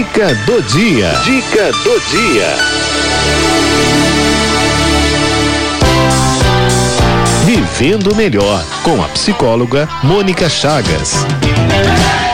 Dica do dia. Dica do dia. Vivendo melhor com a psicóloga Mônica Chagas.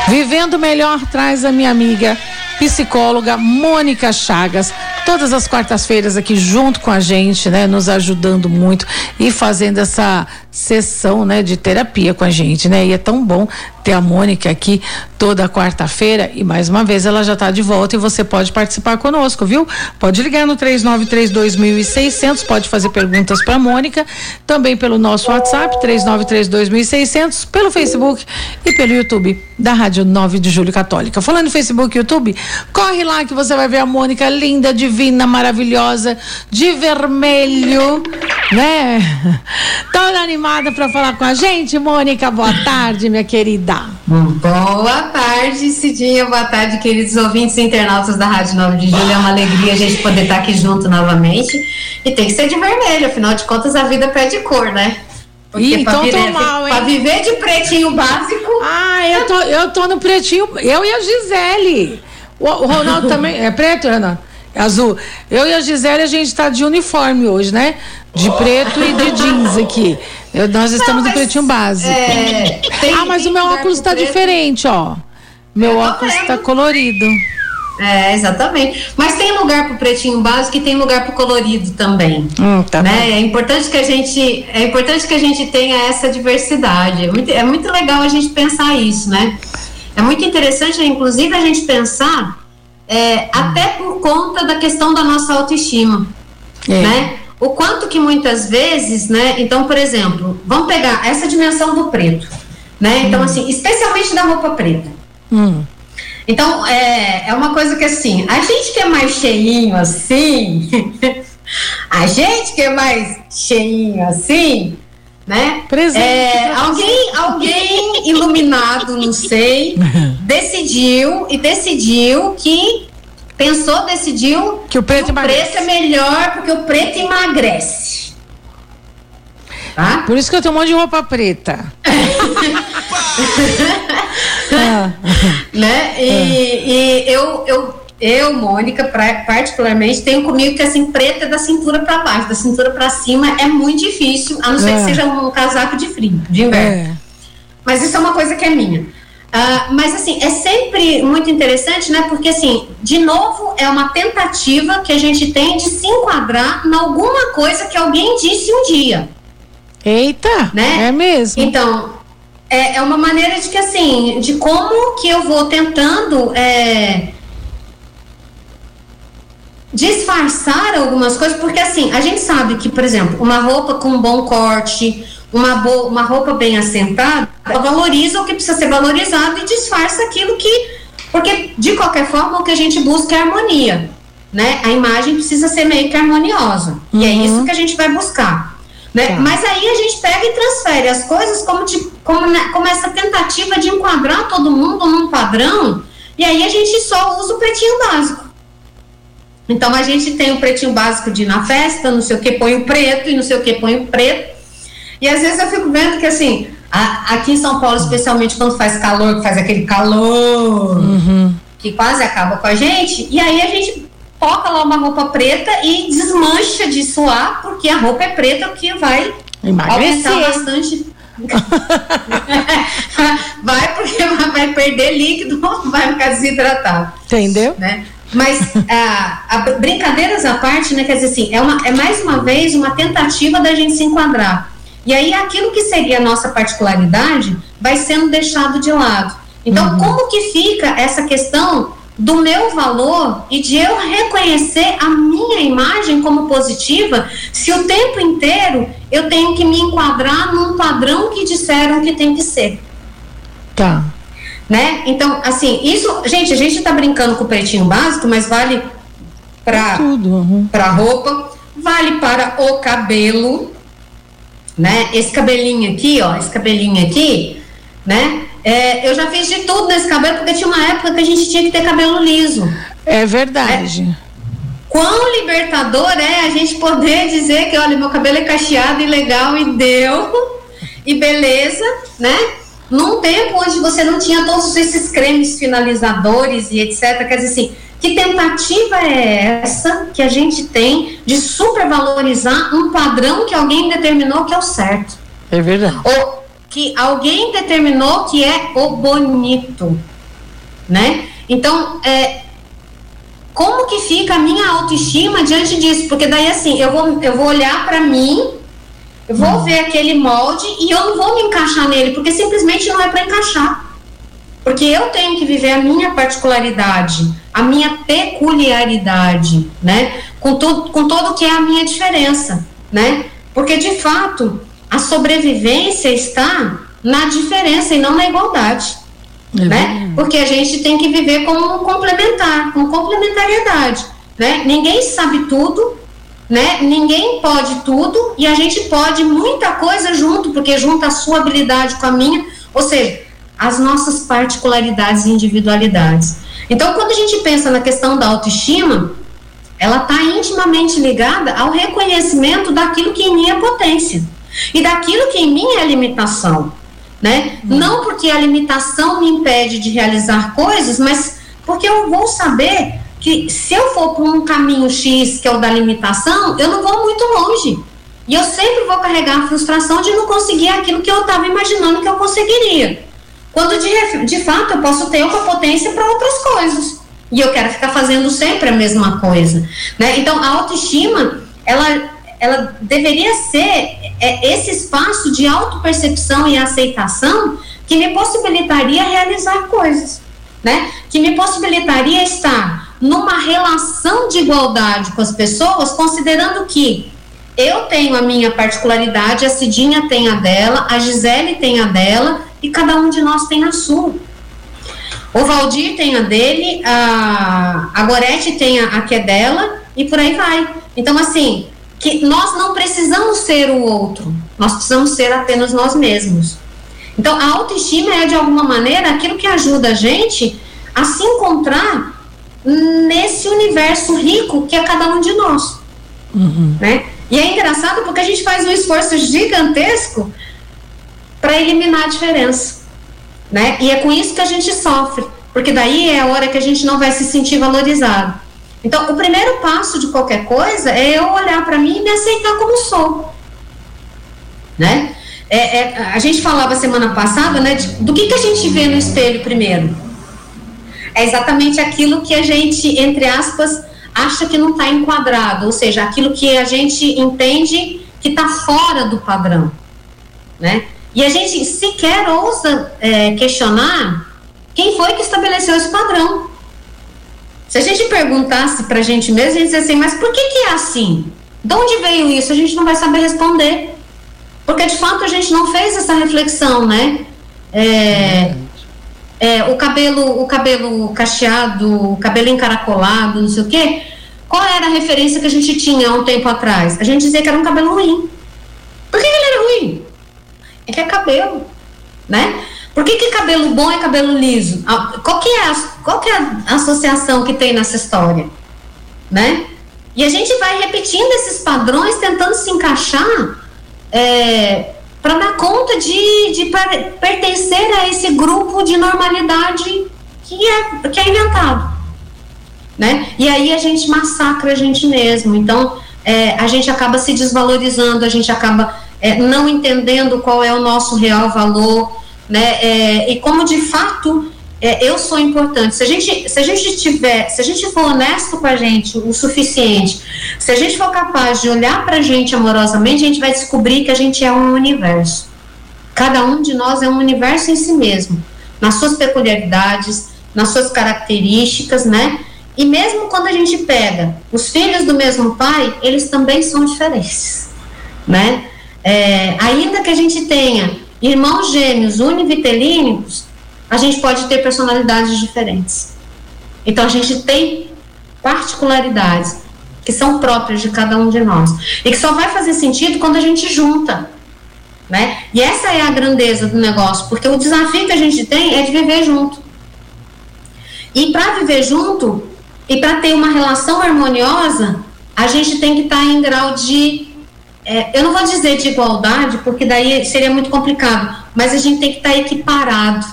Vivendo melhor traz a minha amiga psicóloga Mônica Chagas todas as quartas-feiras aqui junto com a gente, né, nos ajudando muito e fazendo essa sessão, né, de terapia com a gente, né? E é tão bom ter a Mônica aqui toda quarta-feira e mais uma vez ela já está de volta e você pode participar conosco, viu? Pode ligar no 3932.600, pode fazer perguntas para Mônica, também pelo nosso WhatsApp 3932.600, pelo Facebook e pelo YouTube da Rádio 9 de Julho Católica. Falando no Facebook e YouTube, corre lá que você vai ver a Mônica linda, divina, maravilhosa, de vermelho, né? Toda animada para falar com a gente. Mônica, boa tarde, minha querida. Boa tarde, Cidinha. Boa tarde, queridos ouvintes e internautas da Rádio 9 de Julho. É uma alegria a gente poder estar aqui junto novamente. E tem que ser de vermelho, afinal de contas, a vida pede cor, né? Porque Ih, então tô mal, hein? Pra viver de pretinho básico. Ah, eu tô, eu tô no pretinho. Eu e a Gisele. O, o Ronaldo também. É preto, Renato? É azul. Eu e a Gisele, a gente tá de uniforme hoje, né? De preto e de jeans aqui. Eu, nós estamos no pretinho básico. É, tem, ah, mas o meu óculos está diferente, ó. Meu óculos está colorido. É, exatamente. Mas tem lugar para o pretinho básico e tem lugar para o colorido também. Hum, tá né? É importante que a gente é importante que a gente tenha essa diversidade. É muito, é muito legal a gente pensar isso, né? É muito interessante, inclusive, a gente pensar é, até por conta da questão da nossa autoestima, é. né? O quanto que muitas vezes, né? Então, por exemplo, vamos pegar essa dimensão do preto, né? Então, hum. assim, especialmente da roupa preta. Hum. Então, é, é uma coisa que assim, a gente que é mais cheinho assim, a gente que é mais cheinho assim, né? Presente é, alguém, alguém iluminado, não sei, decidiu e decidiu que pensou, decidiu que o preto, que o preto é melhor porque o preto emagrece. Tá? Por isso que eu tenho um monte de roupa preta. ah. né? E, ah. e eu, eu, eu, Mônica, pra, particularmente, tenho comigo que assim, preta é da cintura para baixo, da cintura para cima é muito difícil, a não ser que ah. seja um casaco de frio, de inverno. É. Mas isso é uma coisa que é minha. Uh, mas assim, é sempre muito interessante, né? Porque assim, de novo, é uma tentativa que a gente tem de se enquadrar em alguma coisa que alguém disse um dia. Eita, né? É mesmo. Então, é, é uma maneira de que assim, de como que eu vou tentando é, disfarçar algumas coisas, porque assim, a gente sabe que, por exemplo, uma roupa com um bom corte, uma, boa, uma roupa bem assentada, ela valoriza o que precisa ser valorizado e disfarça aquilo que. Porque, de qualquer forma, o que a gente busca é harmonia. Né? A imagem precisa ser meio que harmoniosa. Uhum. E é isso que a gente vai buscar. Né? Tá. Mas aí a gente pega e transfere as coisas como, de, como, né, como essa tentativa de enquadrar todo mundo num padrão, e aí a gente só usa o pretinho básico. Então a gente tem o pretinho básico de ir na festa, não sei o que põe o preto, e não sei o que põe o preto. E às vezes eu fico vendo que assim, a, aqui em São Paulo, especialmente quando faz calor, que faz aquele calor uhum. que quase acaba com a gente, e aí a gente toca lá uma roupa preta e desmancha de suar, porque a roupa é preta, o que vai Emagrecer. aumentar bastante. vai porque vai perder líquido, vai ficar desidratado. Entendeu? Né? Mas a, a, brincadeiras à parte, né? Quer dizer assim, é, uma, é mais uma vez uma tentativa da gente se enquadrar. E aí aquilo que seria a nossa particularidade vai sendo deixado de lado. Então, uhum. como que fica essa questão do meu valor e de eu reconhecer a minha imagem como positiva, se o tempo inteiro eu tenho que me enquadrar num padrão que disseram que tem que ser. Tá. Né? Então, assim, isso, gente, a gente tá brincando com o pretinho básico, mas vale para uhum. para roupa, vale para o cabelo, né? Esse cabelinho aqui, ó, esse cabelinho aqui, né? É, eu já fiz de tudo nesse cabelo, porque tinha uma época que a gente tinha que ter cabelo liso. É verdade. É. Quão libertador é a gente poder dizer que, olha, meu cabelo é cacheado e legal e deu, e beleza, né? Num tempo onde você não tinha todos esses cremes finalizadores e etc. Quer dizer assim, que tentativa é essa que a gente tem de supervalorizar um padrão que alguém determinou que é o certo? É verdade. Ou que alguém determinou que é o bonito, né? Então, é, como que fica a minha autoestima diante disso? Porque daí assim, eu vou, eu vou olhar para mim, eu vou ver aquele molde e eu não vou me encaixar nele, porque simplesmente não é para encaixar. Porque eu tenho que viver a minha particularidade, a minha peculiaridade, né? Com tudo, com todo que é a minha diferença, né? Porque de fato, a sobrevivência está na diferença e não na igualdade. É né? Porque a gente tem que viver como complementar, com complementariedade, né? Ninguém sabe tudo, né? Ninguém pode tudo e a gente pode muita coisa junto, porque junta a sua habilidade com a minha, ou seja, as nossas particularidades e individualidades. Então, quando a gente pensa na questão da autoestima, ela está intimamente ligada ao reconhecimento daquilo que em mim é potência e daquilo que em mim é limitação né? Uhum. Não porque a limitação me impede de realizar coisas, mas porque eu vou saber que se eu for por um caminho X, que é o da limitação, eu não vou muito longe. E eu sempre vou carregar a frustração de não conseguir aquilo que eu estava imaginando que eu conseguiria. Quando de, de fato eu posso ter uma potência para outras coisas. E eu quero ficar fazendo sempre a mesma coisa. Né? Então, a autoestima, ela ela deveria ser é, esse espaço de autopercepção e aceitação que me possibilitaria realizar coisas, né? Que me possibilitaria estar numa relação de igualdade com as pessoas, considerando que eu tenho a minha particularidade, a Cidinha tem a dela, a Gisele tem a dela e cada um de nós tem a sua. O Valdir tem a dele, a, a Gorete tem a, a que é dela e por aí vai. Então, assim, que nós não precisamos ser o outro, nós precisamos ser apenas nós mesmos. Então, a autoestima é, de alguma maneira, aquilo que ajuda a gente a se encontrar nesse universo rico que é cada um de nós. Uhum. Né? E é engraçado porque a gente faz um esforço gigantesco para eliminar a diferença. Né? E é com isso que a gente sofre, porque daí é a hora que a gente não vai se sentir valorizado. Então, o primeiro passo de qualquer coisa é eu olhar para mim e me aceitar como sou. Né? É, é, a gente falava semana passada, né, de, do que, que a gente vê no espelho primeiro. É exatamente aquilo que a gente, entre aspas, acha que não está enquadrado, ou seja, aquilo que a gente entende que está fora do padrão, né? E a gente sequer ousa é, questionar quem foi que estabeleceu esse padrão. Se a gente perguntasse para a gente mesmo, a gente assim, mas por que, que é assim? De onde veio isso? A gente não vai saber responder. Porque de fato a gente não fez essa reflexão, né? É, é, o cabelo, o cabelo cacheado, o cabelo encaracolado, não sei o quê. Qual era a referência que a gente tinha há um tempo atrás? A gente dizia que era um cabelo ruim. Por que ele era ruim? É que é cabelo, né? Por que, que cabelo bom é cabelo liso? Qual que, é a, qual que é a associação que tem nessa história? Né? E a gente vai repetindo esses padrões, tentando se encaixar é, para dar conta de, de pertencer a esse grupo de normalidade que é, que é inventado. Né? E aí a gente massacra a gente mesmo. Então, é, a gente acaba se desvalorizando, a gente acaba é, não entendendo qual é o nosso real valor né? É, e como de fato é, eu sou importante. Se a gente, se a gente tiver, se a gente for honesto com a gente o suficiente, se a gente for capaz de olhar para a gente amorosamente, a gente vai descobrir que a gente é um universo. Cada um de nós é um universo em si mesmo, nas suas peculiaridades, nas suas características, né? E mesmo quando a gente pega os filhos do mesmo pai, eles também são diferentes, né? É, ainda que a gente tenha irmãos gêmeos univitelínicos, a gente pode ter personalidades diferentes. Então a gente tem particularidades que são próprias de cada um de nós e que só vai fazer sentido quando a gente junta, né? E essa é a grandeza do negócio, porque o desafio que a gente tem é de viver junto. E para viver junto e para ter uma relação harmoniosa, a gente tem que estar tá em grau de é, eu não vou dizer de igualdade, porque daí seria muito complicado, mas a gente tem que estar tá equiparado.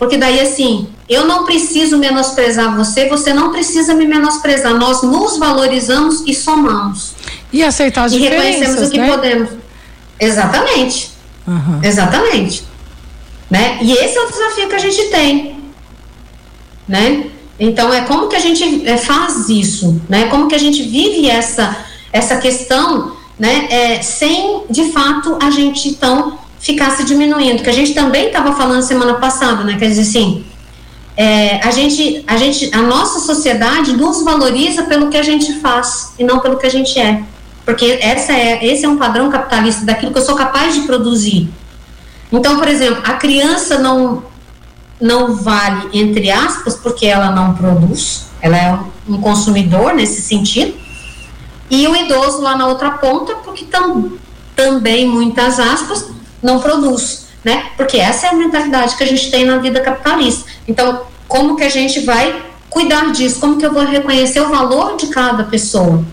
Porque daí, assim, eu não preciso menosprezar você, você não precisa me menosprezar. Nós nos valorizamos e somamos. E aceitar as e diferenças, E reconhecemos o que né? podemos. Exatamente. Uhum. Exatamente. Né? E esse é o desafio que a gente tem. Né? Então, é como que a gente é, faz isso, né? Como que a gente vive essa, essa questão, né? É, sem, de fato, a gente, então, ficar se diminuindo. Que a gente também estava falando semana passada, né? Quer dizer assim, é, a gente, a gente, a nossa sociedade nos valoriza pelo que a gente faz e não pelo que a gente é. Porque essa é, esse é um padrão capitalista daquilo que eu sou capaz de produzir. Então, por exemplo, a criança não, não vale, entre aspas, porque ela não produz, ela é um consumidor nesse sentido, e o idoso lá na outra ponta, porque tam, também, muitas aspas, não produz, né? Porque essa é a mentalidade que a gente tem na vida capitalista. Então, como que a gente vai cuidar disso? Como que eu vou reconhecer o valor de cada pessoa,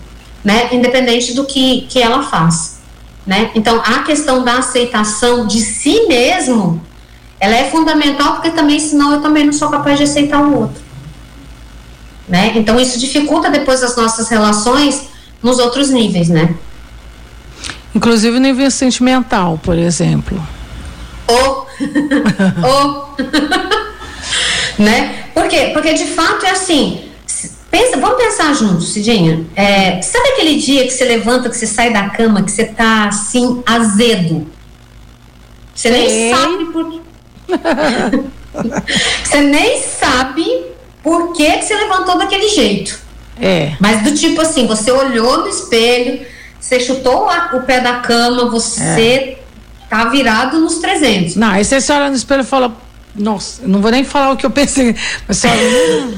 né? Independente do que, que ela faz, né? Então, a questão da aceitação de si mesmo ela é fundamental porque também, senão eu também não sou capaz de aceitar o outro. Né? Então isso dificulta depois as nossas relações nos outros níveis, né? Inclusive no nível sentimental, por exemplo. Ou, ou, né? Por quê? Porque de fato é assim. Pensa, vamos pensar juntos, Cidinha. É, sabe aquele dia que você levanta, que você sai da cama, que você tá assim azedo? Você nem Ei. sabe por quê você nem sabe por que, que você levantou daquele jeito. É. Mas do tipo assim, você olhou no espelho, você chutou o pé da cama, você é. tá virado nos 300. Não, aí você olha no espelho e fala, nossa, não vou nem falar o que eu pensei, mas você olha,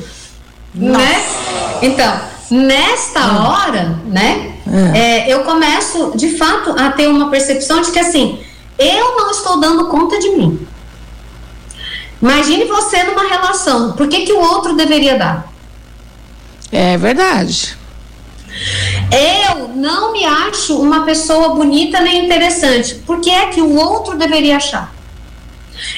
né? Então, nesta hum. hora, né, é. É, eu começo, de fato, a ter uma percepção de que assim, eu não estou dando conta de mim. Imagine você numa relação. Por que, que o outro deveria dar? É verdade. Eu não me acho uma pessoa bonita nem interessante. Por que é que o outro deveria achar?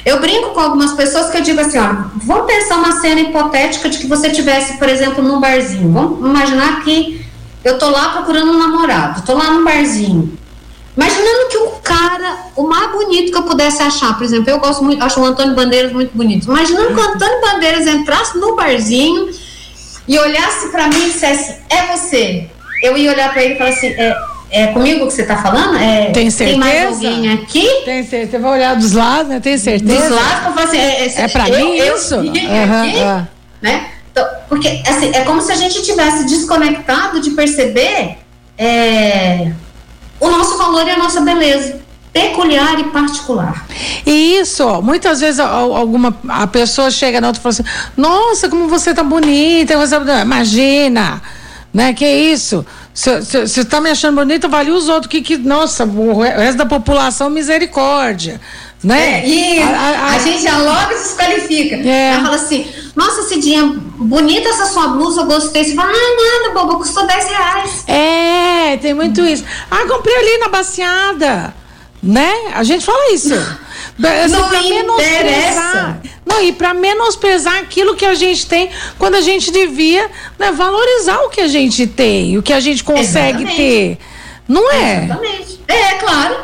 Eu brinco com algumas pessoas que eu digo assim, ó, vamos pensar uma cena hipotética de que você tivesse, por exemplo, num barzinho. Vamos imaginar que eu tô lá procurando um namorado, tô lá num barzinho. Imaginando que o cara, o mais bonito que eu pudesse achar, por exemplo, eu gosto muito, acho o Antônio Bandeiras muito bonito. Imaginando que o Antônio Bandeiras entrasse no barzinho e olhasse para mim e dissesse: É você. Eu ia olhar para ele e falar assim: É, é comigo que você está falando? É, tem certeza? Tem mais alguém aqui? Tem certeza. Você vai olhar dos lados, né? Tem certeza? Dos lados, eu falo assim: É, é, é para mim isso? Eu, uhum, aqui, uhum. né? Então, porque assim, é como se a gente tivesse desconectado de perceber. É, o nosso valor e a nossa beleza peculiar e particular. E isso, ó, muitas vezes alguma a pessoa chega na outra e fala assim: "Nossa, como você tá bonita". Você, imagina, né? Que isso? Você está me achando bonita, vale os outros que, que nossa, o resto da população misericórdia, né? É, e a, a, a, a, gente já logo se desqualifica. É. Ela fala assim: nossa, Cidinha, bonita essa sua blusa, eu gostei. Você fala, ah, nada, boba, custou 10 reais. É, tem muito isso. Ah, comprei ali na baciada. Né? A gente fala isso. Assim, não pra menosprezar. Não, e para menosprezar aquilo que a gente tem, quando a gente devia né, valorizar o que a gente tem, o que a gente consegue Exatamente. ter. Não é? Exatamente. É, claro.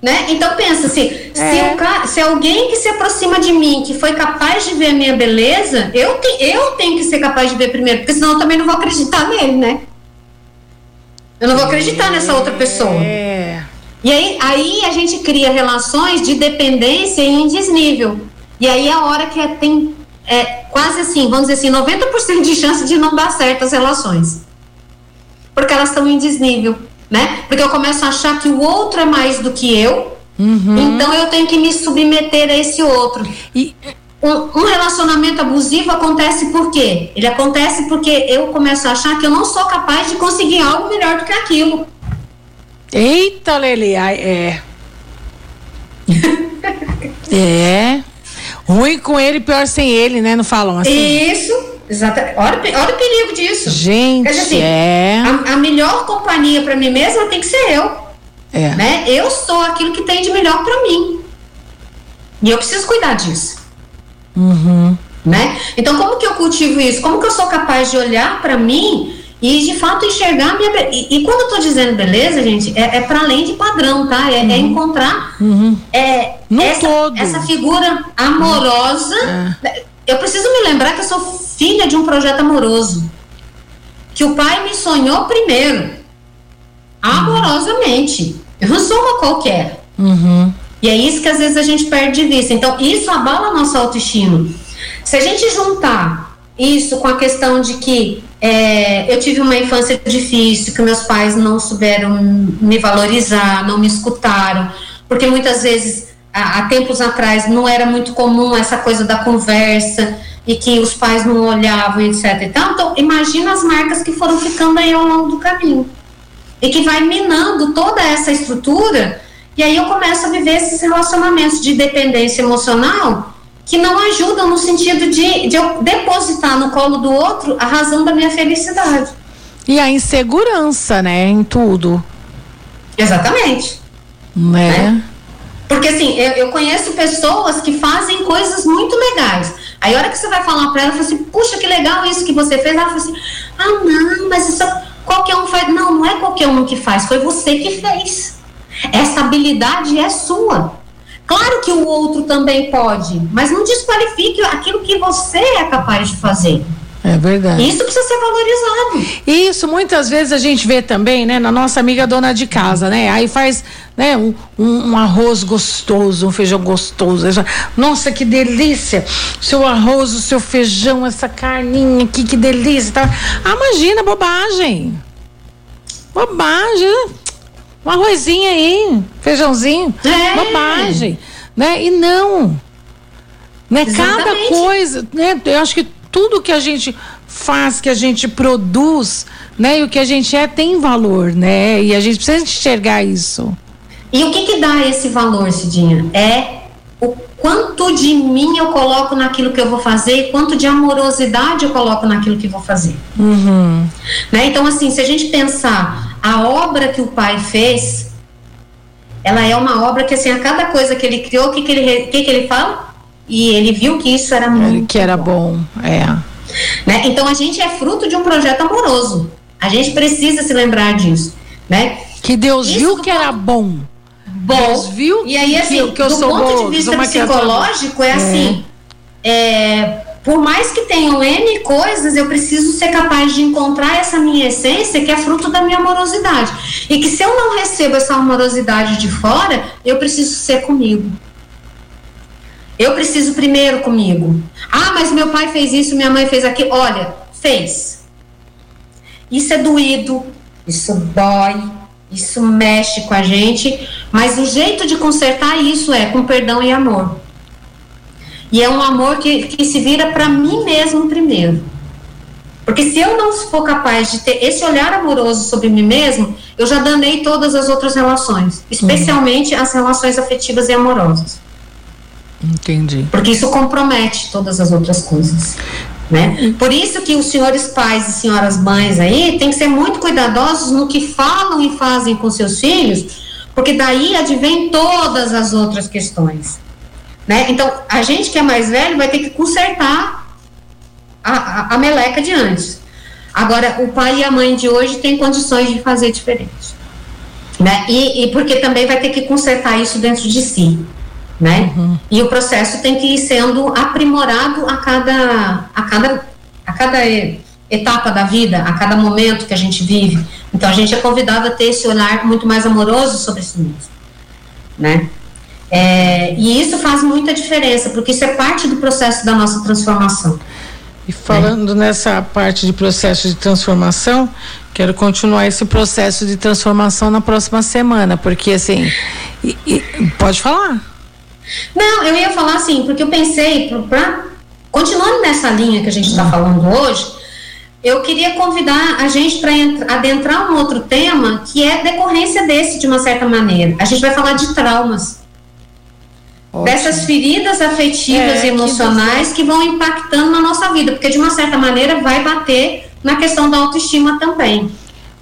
Né? Então pensa assim, é. se, se alguém que se aproxima de mim, que foi capaz de ver a minha beleza, eu, te, eu tenho que ser capaz de ver primeiro, porque senão eu também não vou acreditar nele, né? Eu não vou acreditar nessa outra pessoa. É. E aí, aí a gente cria relações de dependência em desnível. E aí é a hora que é, tem é, quase assim, vamos dizer assim, 90% de chance de não dar certo as relações. Porque elas estão em desnível né? Porque eu começo a achar que o outro é mais do que eu, uhum. então eu tenho que me submeter a esse outro. E um, um, relacionamento abusivo acontece por quê? Ele acontece porque eu começo a achar que eu não sou capaz de conseguir algo melhor do que aquilo. Eita, Leli, é. é. Ruim com ele, pior sem ele, né? Não falam assim? Isso. Exatamente. Olha, olha o perigo disso. Gente, dizer, assim, é... a, a, melhor companhia para mim mesma tem que ser eu. É. Né? Eu sou aquilo que tem de melhor para mim. E eu preciso cuidar disso. Uhum. Né? Então, como que eu cultivo isso? Como que eu sou capaz de olhar para mim e de fato enxergar a minha e, e quando eu tô dizendo beleza, gente, é, é para além de padrão, tá? É, é uhum. é encontrar uhum. é, essa, essa, figura amorosa. É. Eu preciso me lembrar que eu sou filha de um projeto amoroso. Que o pai me sonhou primeiro. Amorosamente. Eu não sou uma qualquer. Uhum. E é isso que às vezes a gente perde de vista. Então, isso abala a nossa autoestima. Se a gente juntar isso com a questão de que é, eu tive uma infância difícil, que meus pais não souberam me valorizar, não me escutaram, porque muitas vezes, há, há tempos atrás, não era muito comum essa coisa da conversa e que os pais não olhavam, etc. Então, então imagina as marcas que foram ficando aí ao longo do caminho e que vai minando toda essa estrutura e aí eu começo a viver esses relacionamentos de dependência emocional que não ajudam no sentido de, de eu depositar no colo do outro a razão da minha felicidade. E a insegurança, né, em tudo. Exatamente. Né? né? Porque assim, eu, eu, conheço pessoas que fazem coisas muito legais. Aí a hora que você vai falar para ela, fala assim, puxa, que legal isso que você fez. Ela fala assim, ah, não, mas isso qualquer um faz. Não, não é qualquer um que faz, foi você que fez. Essa habilidade é sua. Claro que o outro também pode, mas não desqualifique aquilo que você é capaz de fazer. É verdade. Isso precisa ser valorizado. Isso, muitas vezes a gente vê também, né, na nossa amiga dona de casa, né? Aí faz, né, um, um, um arroz gostoso, um feijão gostoso. Nossa, que delícia! Seu arroz, o seu feijão, essa carninha aqui, que delícia. Tá? Ah, imagina, bobagem. Bobagem. Um arrozinho aí, feijãozinho, é. bobagem, né? E não, né? Cada coisa, né? Eu acho que tudo que a gente faz, que a gente produz, né? E o que a gente é tem valor, né? E a gente precisa enxergar isso. E o que que dá esse valor, Cidinha? É quanto de mim eu coloco naquilo que eu vou fazer, quanto de amorosidade eu coloco naquilo que vou fazer. Uhum. Né? Então, assim, se a gente pensar a obra que o pai fez, ela é uma obra que, assim, a cada coisa que ele criou, o que, que, ele, que, que ele fala? E ele viu que isso era muito Que era bom, bom. é. Né? Então, a gente é fruto de um projeto amoroso. A gente precisa se lembrar disso, né? Que Deus isso viu que era bom bom. Viu e aí, assim, que, eu do sou ponto de vista psicológico, é, é assim: é, por mais que tenham N coisas, eu preciso ser capaz de encontrar essa minha essência que é fruto da minha amorosidade. E que se eu não recebo essa amorosidade de fora, eu preciso ser comigo. Eu preciso primeiro comigo. Ah, mas meu pai fez isso, minha mãe fez aquilo. Olha, fez. Isso é doído, isso dói, isso mexe com a gente, mas o jeito de consertar isso é com perdão e amor. E é um amor que, que se vira para mim mesmo primeiro. Porque se eu não for capaz de ter esse olhar amoroso sobre mim mesmo, eu já danei todas as outras relações, especialmente uhum. as relações afetivas e amorosas. Entendi. Porque isso compromete todas as outras coisas. Né? Por isso que os senhores pais e senhoras mães aí têm que ser muito cuidadosos no que falam e fazem com seus filhos, porque daí advém todas as outras questões. Né? Então, a gente que é mais velho vai ter que consertar a, a, a meleca de antes. Agora, o pai e a mãe de hoje têm condições de fazer diferente. Né? E, e porque também vai ter que consertar isso dentro de si né? Uhum. E o processo tem que ir sendo aprimorado a cada, a cada, a cada etapa da vida, a cada momento que a gente vive. Então a gente é convidado a ter esse olhar muito mais amoroso sobre si mesmo, né? É, e isso faz muita diferença, porque isso é parte do processo da nossa transformação. E falando né? nessa parte de processo de transformação, quero continuar esse processo de transformação na próxima semana, porque assim, e, e, pode falar. Não, eu ia falar assim, porque eu pensei, pra, continuando nessa linha que a gente está falando hoje, eu queria convidar a gente para adentrar um outro tema que é decorrência desse, de uma certa maneira. A gente vai falar de traumas. Ótimo. Dessas feridas afetivas é, e emocionais que, que vão impactando na nossa vida, porque de uma certa maneira vai bater na questão da autoestima também.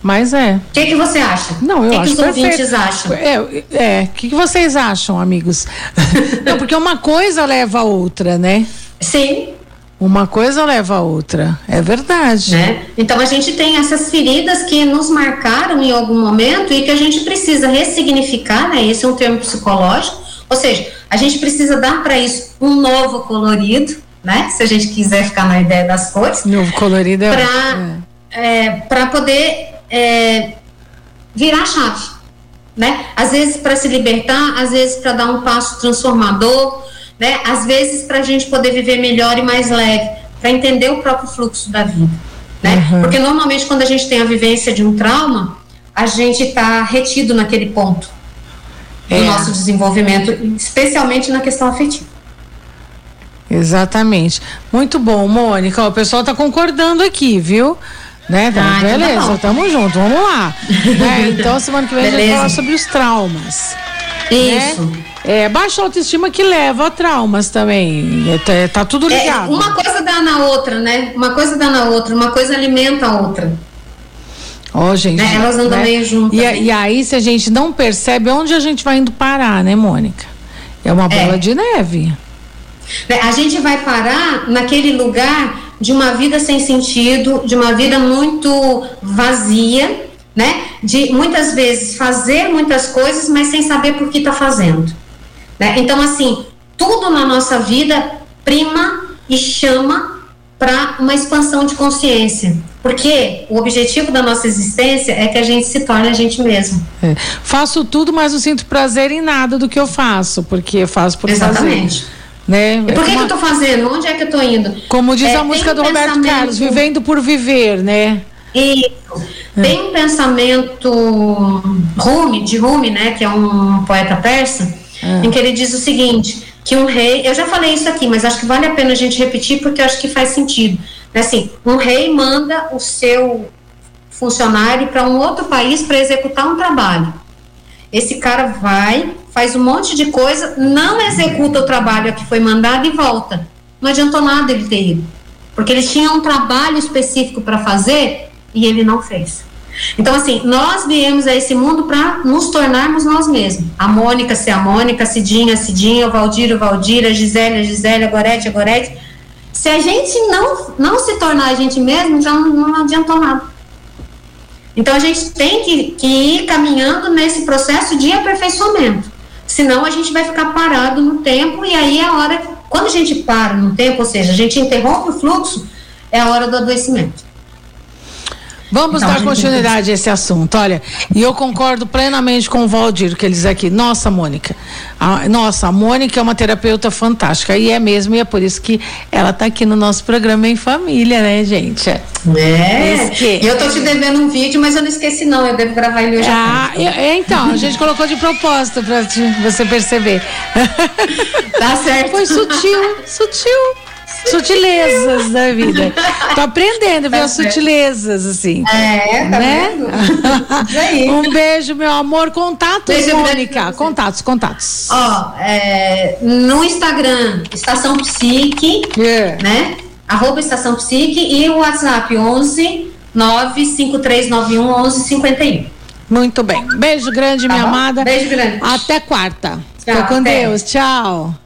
Mas é. O que, que você acha? Não, eu que acho que os perfeito. ouvintes acham? É, é. O que, que vocês acham, amigos? Não, porque uma coisa leva a outra, né? Sim, Uma coisa leva a outra. É verdade. né? Então a gente tem essas feridas que nos marcaram em algum momento e que a gente precisa ressignificar, né? Esse é um termo psicológico. Ou seja, a gente precisa dar para isso um novo colorido, né? Se a gente quiser ficar na ideia das cores. Novo colorido é. para é, para poder é, virar chave, né? Às vezes para se libertar, às vezes para dar um passo transformador, né? Às vezes para a gente poder viver melhor e mais leve, para entender o próprio fluxo da vida, né? Uhum. Porque normalmente quando a gente tem a vivência de um trauma, a gente está retido naquele ponto do É. nosso desenvolvimento, especialmente na questão afetiva. Exatamente. Muito bom, Mônica. O pessoal tá concordando aqui, viu? Né? Tá, Ah, então tá beleza, tamo junto, vamos lá. Né? Então, semana que vem a gente vai Beleza. falar sobre os traumas. Isso. Né? É, baixa autoestima que leva a traumas também. É, tá, tá tudo É, ligado. uma coisa dá na outra, né? Uma coisa dá na outra, uma coisa alimenta a outra. Ó, gente. Né? Elas andam meio juntas, E, né? e aí, se a gente não percebe, onde a gente vai indo parar, né, Mônica? É uma bola É. de neve. Né? A gente vai parar naquele lugar de uma vida sem sentido, de uma vida muito vazia, né? De muitas vezes fazer muitas coisas, mas sem saber por que está fazendo. Né? Então, assim, tudo na nossa vida prima e chama para uma expansão de consciência. Porque o objetivo da nossa existência é que a gente se torne a gente mesmo. É. Faço tudo, mas não sinto prazer em nada do que eu faço, porque eu faço por Exatamente. fazer. Né? E por que, É que uma- eu tô fazendo? Onde é que eu tô indo? Como diz É, a música do Roberto pensamento- Carlos, vivendo por viver, né? Isso. Tem um pensamento Rumi, de Rumi, né, que é um poeta persa, em que ele diz o seguinte, que um rei, eu já falei isso aqui, mas acho que vale a pena a gente repetir porque acho que faz sentido. É Assim, um rei manda o seu funcionário para um outro país para executar um trabalho. Esse cara vai, faz um monte de coisa, não executa o trabalho que foi mandado e volta. Não adiantou nada ele ter ido. Porque ele tinha um trabalho específico para fazer e ele não fez. Então, assim, nós viemos a esse mundo para nos tornarmos nós mesmos. A Mônica ser a Mônica, a Cidinha, a Cidinha, o Valdir, o Valdir, a Gisele, a Gisele, a Gorete, a Gorete. Se a gente não, não se tornar a gente mesmo, já não, não adiantou nada. Então a gente tem que, que ir caminhando nesse processo de aperfeiçoamento. Senão a gente vai ficar parado no tempo e aí é a hora. Quando a gente para no tempo, ou seja, a gente interrompe o fluxo, é a hora do adoecimento. Vamos Então, dar continuidade a esse assunto. Olha, e eu concordo plenamente com o Valdir, que ele diz aqui. Nossa, Mônica. a- nossa, a Mônica é uma terapeuta fantástica. E é mesmo, e é por isso que ela está aqui no nosso programa em família, né, gente? É. E eu tô te devendo um vídeo, mas eu não esqueci, não. Eu devo gravar ele hoje. Ah, é, é, então, a gente colocou de propósito para você perceber. Tá certo. Foi sutil, sutil. Sutilezas da vida. Tô aprendendo? Tá As certo. sutilezas, assim. É, tá né? vendo? Um beijo, meu amor. Contatos, Beijo Mônica. Contatos, contatos. Ó, é, no Instagram, Estação Psique, É. né? Arroba Estação Psique e o WhatsApp 11 95391 1151. Muito bem. Beijo grande, Tá minha bom? amada. Beijo grande. Até quarta. Tchau, Fica com até. Deus. Tchau.